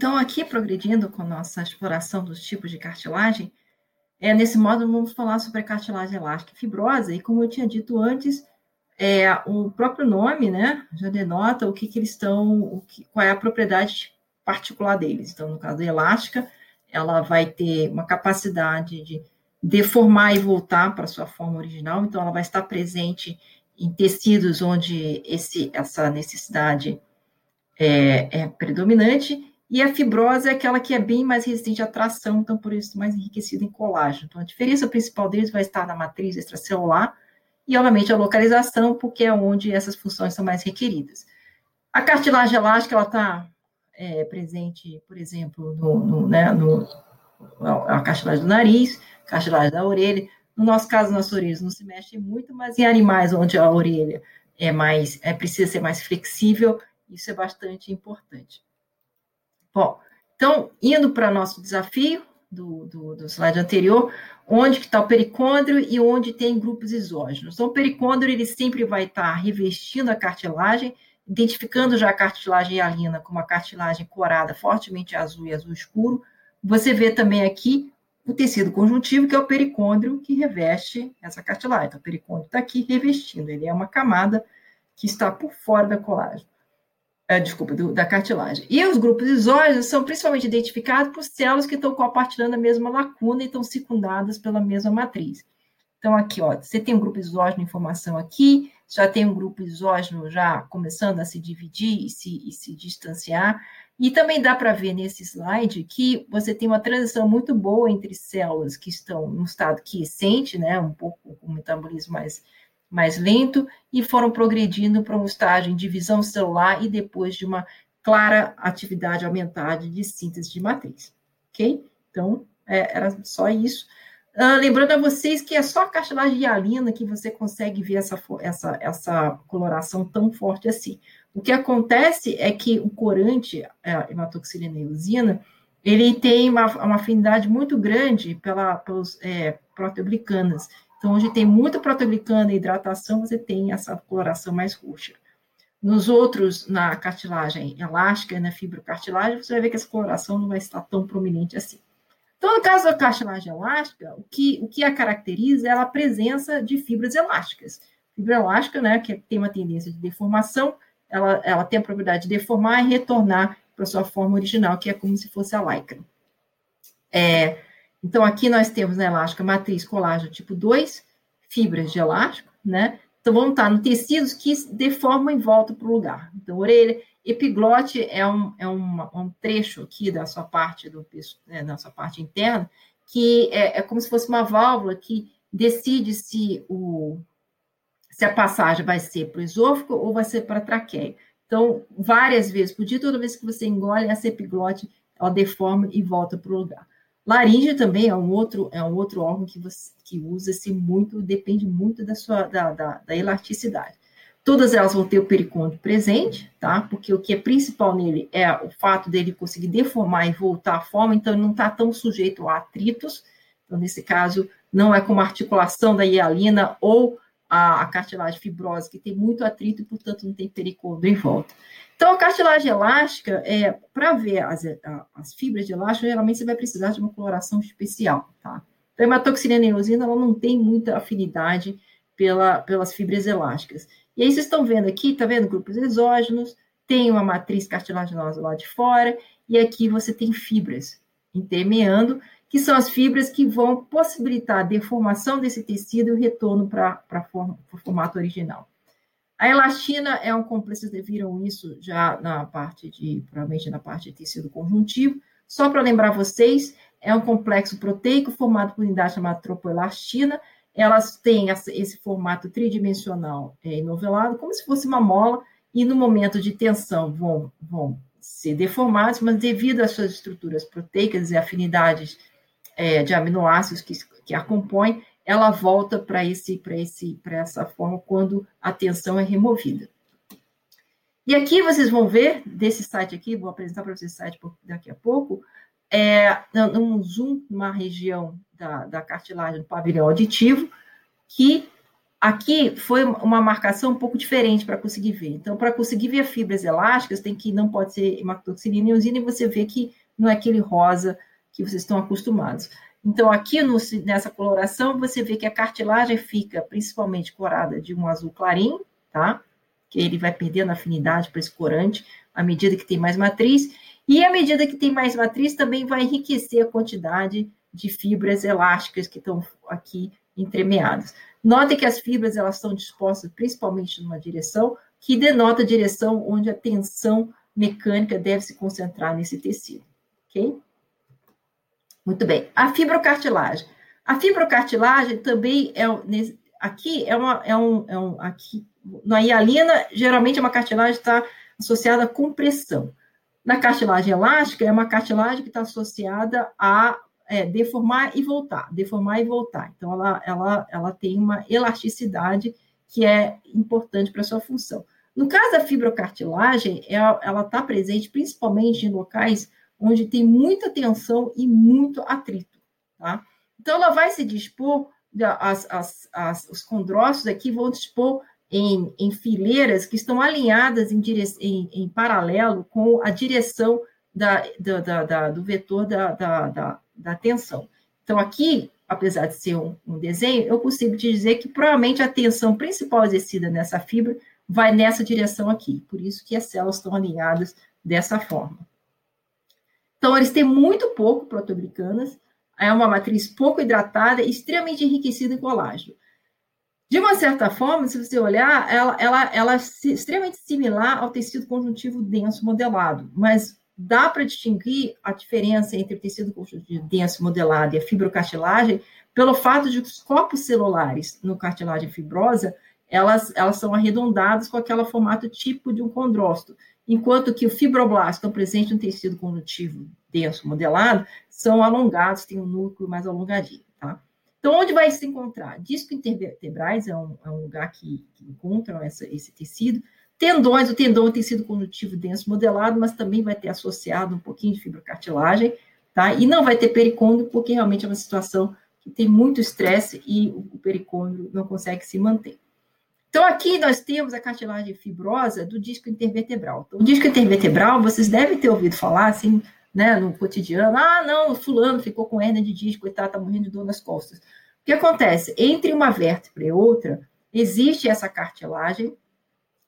então, aqui, progredindo com nossa exploração dos tipos de cartilagem, é, nesse modo vamos falar sobre a cartilagem elástica e fibrosa, e como eu tinha dito antes, é, o próprio nome né, já denota o que, que eles estão, o que, qual é a propriedade particular deles. Então, no caso da elástica, ela vai ter uma capacidade de deformar e voltar para sua forma original, então ela vai estar presente em tecidos onde esse, essa necessidade é, é predominante, e a fibrose é aquela que é bem mais resistente à tração, então por isso mais enriquecida em colágeno. Então a diferença principal deles vai estar na matriz extracelular e, obviamente, a localização, porque é onde essas funções são mais requeridas. A cartilagem elástica, ela está é, presente, por exemplo, no, no, né, no, a cartilagem do nariz, cartilagem da orelha. No nosso caso, nossas orelhas não se mexem muito, mas em animais onde a orelha é mais, é, precisa ser mais flexível, isso é bastante importante. Bom, então, indo para nosso desafio do, do, do, slide anterior, onde que está o pericôndrio e onde tem grupos exógenos. Então, o pericôndrio, ele sempre vai estar tá revestindo a cartilagem, identificando já a cartilagem hialina como uma cartilagem corada, fortemente azul e azul escuro. Você vê também aqui o tecido conjuntivo, que é o pericôndrio, que reveste essa cartilagem. Então, o pericôndrio está aqui revestindo, ele é uma camada que está por fora da colagem é, desculpa, do, da cartilagem. E os grupos exógenos são principalmente identificados por células que estão compartilhando a mesma lacuna e estão circundadas pela mesma matriz. Então, aqui, ó, você tem um grupo exógeno em formação aqui, já tem um grupo exógeno já começando a se dividir e se, e se distanciar. E também dá para ver nesse slide que você tem uma transição muito boa entre células que estão no estado quiescente, né, um pouco com metabolismo mais mais lento e foram progredindo para um estágio em divisão celular e depois de uma clara atividade aumentada de síntese de matriz. Ok? Então, é, era só isso. Uh, lembrando a vocês que é só a cartilagem hialina que você consegue ver essa, essa, essa coloração tão forte assim. O que acontece é que o corante, a hematoxilina e usina, ele tem uma, uma afinidade muito grande pela, pelos é, proteoglicanas. Então, onde tem muita protoglicana e hidratação, você tem essa coloração mais roxa. Nos outros, na cartilagem elástica e na fibrocartilagem, você vai ver que essa coloração não vai estar tão prominente assim. Então, no caso da cartilagem elástica, o que, o que a caracteriza é a presença de fibras elásticas. Fibra elástica, né, que tem uma tendência de deformação, ela, ela tem a propriedade de deformar e retornar para sua forma original, que é como se fosse a lycra. É, então, aqui nós temos na elástica matriz colágeno tipo 2, fibras de elástico, né? Então, vão estar no tecidos que deformam e voltam para o lugar. Então, orelha, epiglote é um, é um, um trecho aqui da sua parte do né, da sua parte interna, que é, é como se fosse uma válvula que decide se o se a passagem vai ser para o esôfago ou vai ser para a traqueia. Então, várias vezes por dia, toda vez que você engole, essa epiglote, ela deforma e volta para o lugar. Laringe também é um outro, é um outro órgão que, você, que usa-se muito, depende muito da sua da, da, da, elasticidade. Todas elas vão ter o pericôndrio presente, tá? Porque o que é principal nele é o fato dele conseguir deformar e voltar à forma, então ele não está tão sujeito a atritos. Então, nesse caso, não é como a articulação da hialina ou a, a cartilagem fibrosa, que tem muito atrito e, portanto, não tem pericôndrio em volta. Então, a cartilagem elástica, é, para ver as, as fibras de elástico, geralmente você vai precisar de uma coloração especial, tá? Então, a hematoxilina eosina, ela não tem muita afinidade pela, pelas fibras elásticas. E aí, vocês estão vendo aqui, tá vendo grupos exógenos, tem uma matriz cartilaginosa lá de fora, e aqui você tem fibras intermeando, que são as fibras que vão possibilitar a deformação desse tecido e o retorno para o formato original. A elastina é um complexo, vocês viram isso já na parte de, provavelmente na parte de tecido conjuntivo. Só para lembrar vocês, é um complexo proteico formado por unidade chamada tropoelastina. Elas têm esse formato tridimensional é, enovelado, como se fosse uma mola, e no momento de tensão vão, vão ser deformados, mas devido às suas estruturas proteicas e afinidades é, de aminoácidos que, que a compõem, ela volta para esse para esse para essa forma quando a tensão é removida. E aqui vocês vão ver desse site aqui, vou apresentar para vocês o site daqui a pouco, é um zoom numa região da, da cartilagem do pavilhão auditivo que aqui foi uma marcação um pouco diferente para conseguir ver. Então, para conseguir ver fibras elásticas, tem que não pode ser hematoxilina e eosina, e você vê que não é aquele rosa que vocês estão acostumados. Então, aqui no, nessa coloração, você vê que a cartilagem fica principalmente corada de um azul clarinho, tá? Que ele vai perdendo afinidade para esse corante à medida que tem mais matriz, e à medida que tem mais matriz, também vai enriquecer a quantidade de fibras elásticas que estão aqui entremeadas. Notem que as fibras elas estão dispostas principalmente numa direção que denota a direção onde a tensão mecânica deve se concentrar nesse tecido, ok? Muito bem. A fibrocartilagem. A fibrocartilagem também é aqui é uma é um, é um aqui na hialina geralmente é uma cartilagem está associada à compressão. Na cartilagem elástica é uma cartilagem que está associada a é, deformar e voltar, deformar e voltar. Então, ela, ela, ela tem uma elasticidade que é importante para sua função. No caso da fibrocartilagem, é, ela está presente principalmente em locais onde tem muita tensão e muito atrito, tá? Então, ela vai se dispor, as, as, as, os condrócitos aqui vão dispor em, em fileiras que estão alinhadas em, dire, em, em paralelo com a direção da, da, da, do vetor da tensão. Então, aqui, apesar de ser um, um, desenho, eu consigo te dizer que provavelmente a tensão principal exercida nessa fibra vai nessa direção aqui. Por isso que as células estão alinhadas dessa forma. Então, eles têm muito pouco proteoglicanas, é uma matriz pouco hidratada extremamente enriquecida em colágeno. De uma certa forma, se você olhar, ela, ela, ela é extremamente similar ao tecido conjuntivo denso modelado, mas dá para distinguir a diferença entre o tecido conjuntivo denso modelado e a fibrocartilagem pelo fato de que os corpos celulares no cartilagem fibrosa, elas, elas são arredondadas com aquele formato tipo de um condrócito, enquanto que o fibroblasto, estão presente no tecido conjuntivo denso modelado, são alongados, tem um núcleo mais alongadinho, tá? Então, onde vai se encontrar? Disco intervertebrais é um, é um lugar que, que encontram essa, esse tecido, Tendões, o tendão é tecido conjuntivo denso modelado, mas também vai ter associado um pouquinho de fibrocartilagem, tá? E não vai ter pericôndrio, porque realmente é uma situação que tem muito estresse e o pericôndrio não consegue se manter. Então, aqui nós temos a cartilagem fibrosa do disco intervertebral. Então, o disco intervertebral, vocês devem ter ouvido falar, assim, né, no cotidiano, ah, não, fulano ficou com hernia de disco e tá, tá morrendo de dor nas costas. O que acontece? Entre uma vértebra e outra, existe essa cartilagem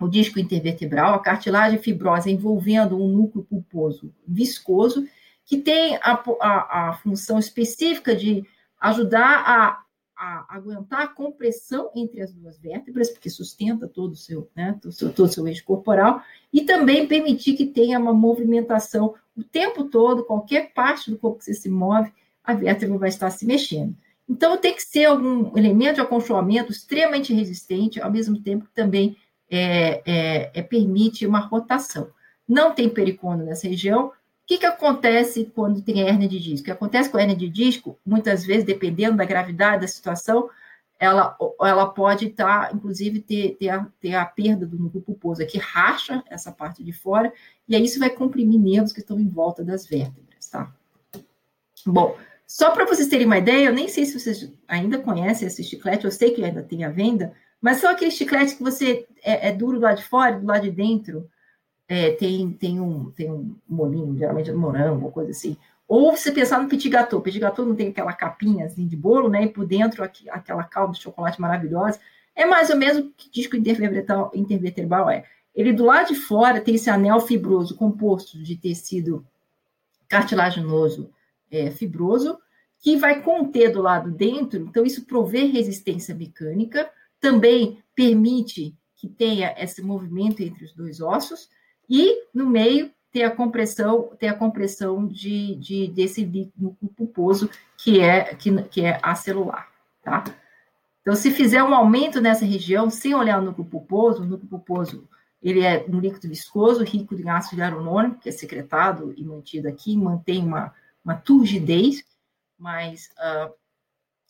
o disco intervertebral, a cartilagem fibrosa envolvendo um núcleo pulposo viscoso, que tem a, a, a função específica de ajudar a, a, aguentar a compressão entre as duas vértebras, porque sustenta todo o seu, né, todo o seu, todo seu eixo corporal, e também permitir que tenha uma movimentação o tempo todo, qualquer parte do corpo que você se move, a vértebra vai estar se mexendo. Então, tem que ser algum elemento de aconchoamento extremamente resistente, ao mesmo tempo que também é, é, é, permite uma rotação. Não tem pericônio nessa região. O que, que acontece quando tem hernia de disco? O que acontece com a hernia de disco, muitas vezes, dependendo da gravidade da situação, ela, ela pode estar, tá, inclusive, ter, ter, a, ter a perda do núcleo pulposo, que racha essa parte de fora, e aí isso vai comprimir nervos que estão em volta das vértebras, tá? Bom, só para vocês terem uma ideia, eu nem sei se vocês ainda conhecem esse chiclete, eu sei que ainda tem à venda, mas são aqueles chicletes que você é, é duro do lado de fora e do lado de dentro é, tem, tem, um, tem um molinho, geralmente é morango, coisa assim. Ou você pensar no petit gâteau. Petit gâteau não tem aquela capinha assim, de bolo, né? E por dentro aqui, aquela calda de chocolate maravilhosa. É mais ou menos o que disco intervertebral, intervertebral é. Ele do lado de fora tem esse anel fibroso composto de tecido cartilaginoso é, fibroso, que vai conter do lado dentro, então isso provê resistência mecânica, também permite que tenha esse movimento entre os dois ossos, e no meio ter a compressão, ter a compressão de, de desse núcleo pulposo que é, que, que é acelular, tá? Então, se fizer um aumento nessa região, sem olhar o núcleo pulposo, o núcleo pulposo ele é um líquido viscoso, rico em ácido hialurônico, que é secretado e mantido aqui, mantém uma, uma turgidez, mas uh,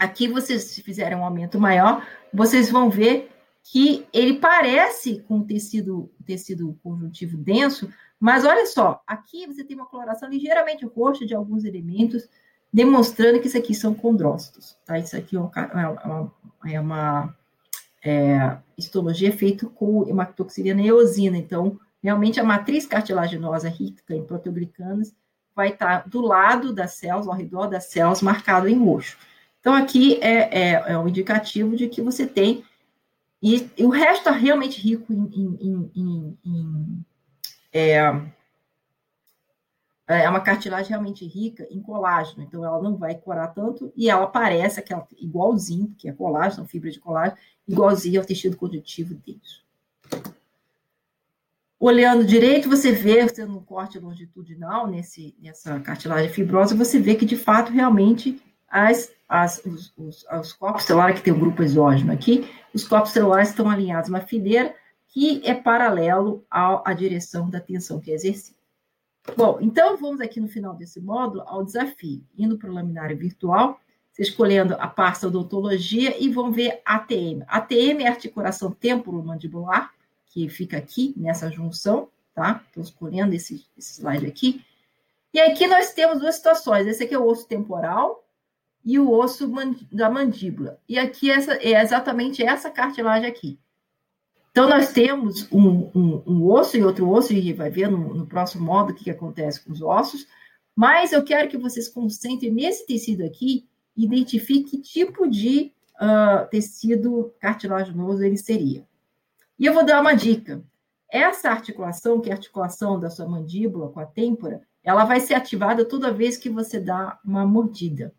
Aqui, vocês, se fizerem um aumento maior, vocês vão ver que ele parece com tecido, tecido conjuntivo denso, mas olha só, aqui você tem uma coloração ligeiramente roxa de alguns elementos, demonstrando que isso aqui são condrócitos, tá? Isso aqui é uma, é é uma é, histologia feito com hematoxilina e eosina. Então, realmente a matriz cartilaginosa rica em proteoglicanas vai estar do lado das células, ao redor das células, marcado em roxo. Então, aqui é, é, é um indicativo de que você tem. E, e o resto está realmente rico em. em, em, em é, é uma cartilagem realmente rica em colágeno, então ela não vai corar tanto e ela parece aquela, igualzinho, que é colágeno, fibra de colágeno, igualzinho ao tecido conjuntivo deles. Olhando direito, você vê, tendo um corte longitudinal nesse, nessa cartilagem fibrosa, você vê que, de fato, realmente, as, as, os, os, os corpos celulares, que tem um grupo exógeno aqui, os corpos celulares estão alinhados uma fileira que é paralelo à, à direção da tensão que é exercida. Bom, então vamos aqui no final desse módulo ao desafio, indo para o laminário virtual, escolhendo a pasta odontologia e vão ver ATM. ATM é articulação temporomandibular, que fica aqui nessa junção, tá? Estou escolhendo esse, esse slide aqui. E aqui nós temos duas situações. Esse aqui é o osso temporal e o osso da mandíbula. E aqui essa, é exatamente essa cartilagem aqui. Então, nós temos um, um, um osso e outro osso, e vai ver no, no próximo módulo o que, que acontece com os ossos, mas eu quero que vocês concentrem nesse tecido aqui e identifiquem que tipo de uh, tecido cartilaginoso ele seria. E eu vou dar uma dica. Essa articulação, que é a articulação da sua mandíbula com a têmpora, ela vai ser ativada toda vez que você dá uma mordida.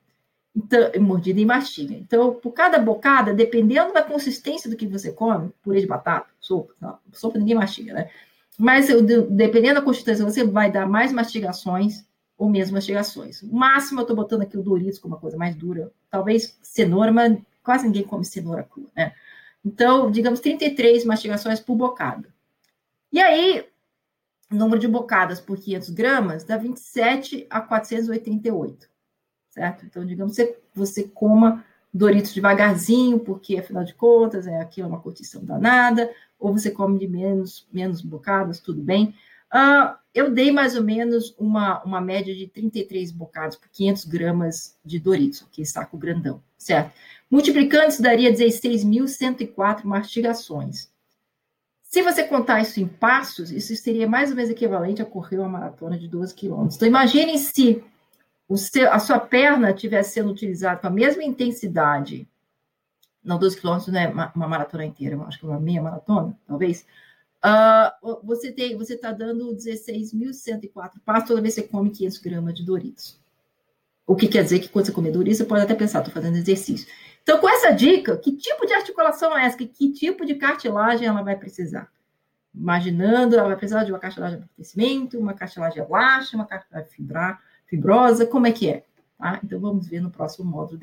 Então, mordida e mastiga. Então, por cada bocada, dependendo da consistência do que você come, purê de batata, sopa, não, sopa ninguém mastiga, né? Mas dependendo da consistência, você vai dar mais mastigações ou menos mastigações. O máximo, eu estou botando aqui o Doritos como uma coisa mais dura. Talvez cenoura, mas quase ninguém come cenoura crua, né? Então, digamos, 33 mastigações por bocada. E aí, o número de bocadas por 500 gramas dá 27 a 488, certo? Então, digamos, você, você coma Doritos devagarzinho, porque, afinal de contas, é aquilo é uma curtição danada, ou você come de menos, menos bocadas, tudo bem. Uh, eu dei mais ou menos uma, uma média de 33 bocados por 500 gramas de Doritos, que saco grandão, certo? Multiplicando, isso daria 16.104 mastigações. Se você contar isso em passos, isso seria mais ou menos equivalente a correr uma maratona de 12 quilômetros. Então, imagine se seu, a sua perna estivesse sendo utilizada com a mesma intensidade, não 12 quilômetros, não é uma maratona inteira, acho que é uma meia maratona, talvez, Uh, você tem, você está dando 16.104 passos toda vez que você come 500 gramas de Doritos. O que quer dizer que quando você comer Doritos, você pode até pensar, estou fazendo exercício. Então, com essa dica, que tipo de articulação é essa? Que, que tipo de cartilagem ela vai precisar? Imaginando, ela vai precisar de uma cartilagem de amortecimento, uma cartilagem elástica, uma cartilagem fibra, fibrosa, como é que é? Tá? Então, vamos ver no próximo módulo.